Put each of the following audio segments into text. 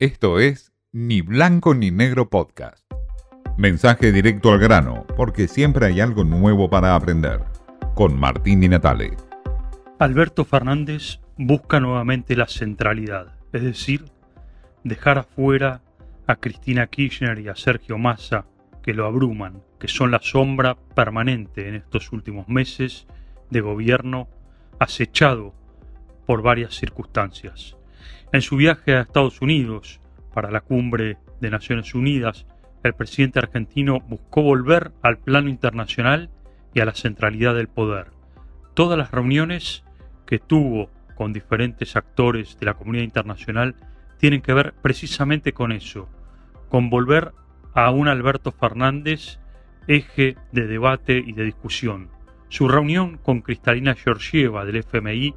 Esto es Ni Blanco ni Negro Podcast. Mensaje directo al grano, porque siempre hay algo nuevo para aprender. Con Martín Di Natale. Alberto Fernández busca nuevamente la centralidad, es decir, dejar afuera a Cristina Kirchner y a Sergio Massa, que lo abruman, que son la sombra permanente en estos últimos meses de gobierno acechado por varias circunstancias. En su viaje a Estados Unidos para la cumbre de Naciones Unidas, el presidente argentino buscó volver al plano internacional y a la centralidad del poder. Todas las reuniones que tuvo con diferentes actores de la comunidad internacional tienen que ver precisamente con eso, con volver a un Alberto Fernández eje de debate y de discusión. Su reunión con Cristalina Georgieva del FMI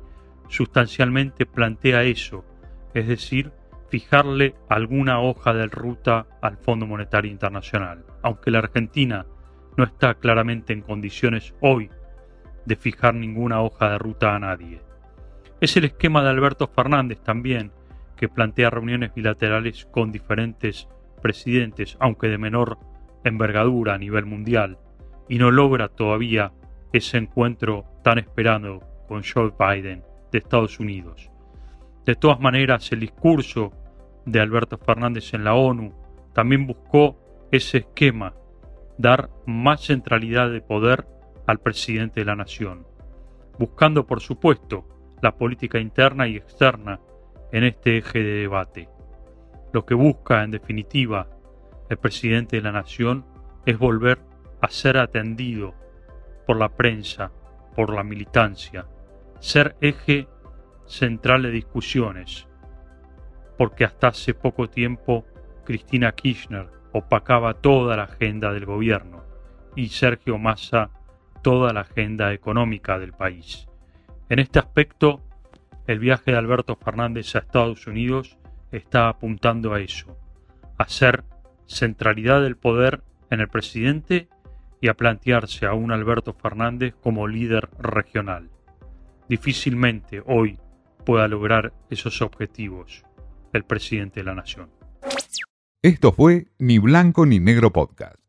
sustancialmente plantea eso, es decir, fijarle alguna hoja de ruta al Fondo Monetario Internacional, aunque la Argentina no está claramente en condiciones hoy de fijar ninguna hoja de ruta a nadie. Es el esquema de Alberto Fernández también, que plantea reuniones bilaterales con diferentes presidentes, aunque de menor envergadura a nivel mundial, y no logra todavía ese encuentro tan esperado con Joe Biden de Estados Unidos. De todas maneras, el discurso de Alberto Fernández en la ONU también buscó ese esquema, dar más centralidad de poder al presidente de la nación, buscando por supuesto la política interna y externa en este eje de debate. Lo que busca en definitiva el presidente de la nación es volver a ser atendido por la prensa, por la militancia, ser eje central de discusiones, porque hasta hace poco tiempo Cristina Kirchner opacaba toda la agenda del gobierno y Sergio Massa toda la agenda económica del país. En este aspecto, el viaje de Alberto Fernández a Estados Unidos está apuntando a eso, a ser centralidad del poder en el presidente y a plantearse a un Alberto Fernández como líder regional. Difícilmente hoy pueda lograr esos objetivos el presidente de la nación. Esto fue Ni Blanco ni Negro Podcast.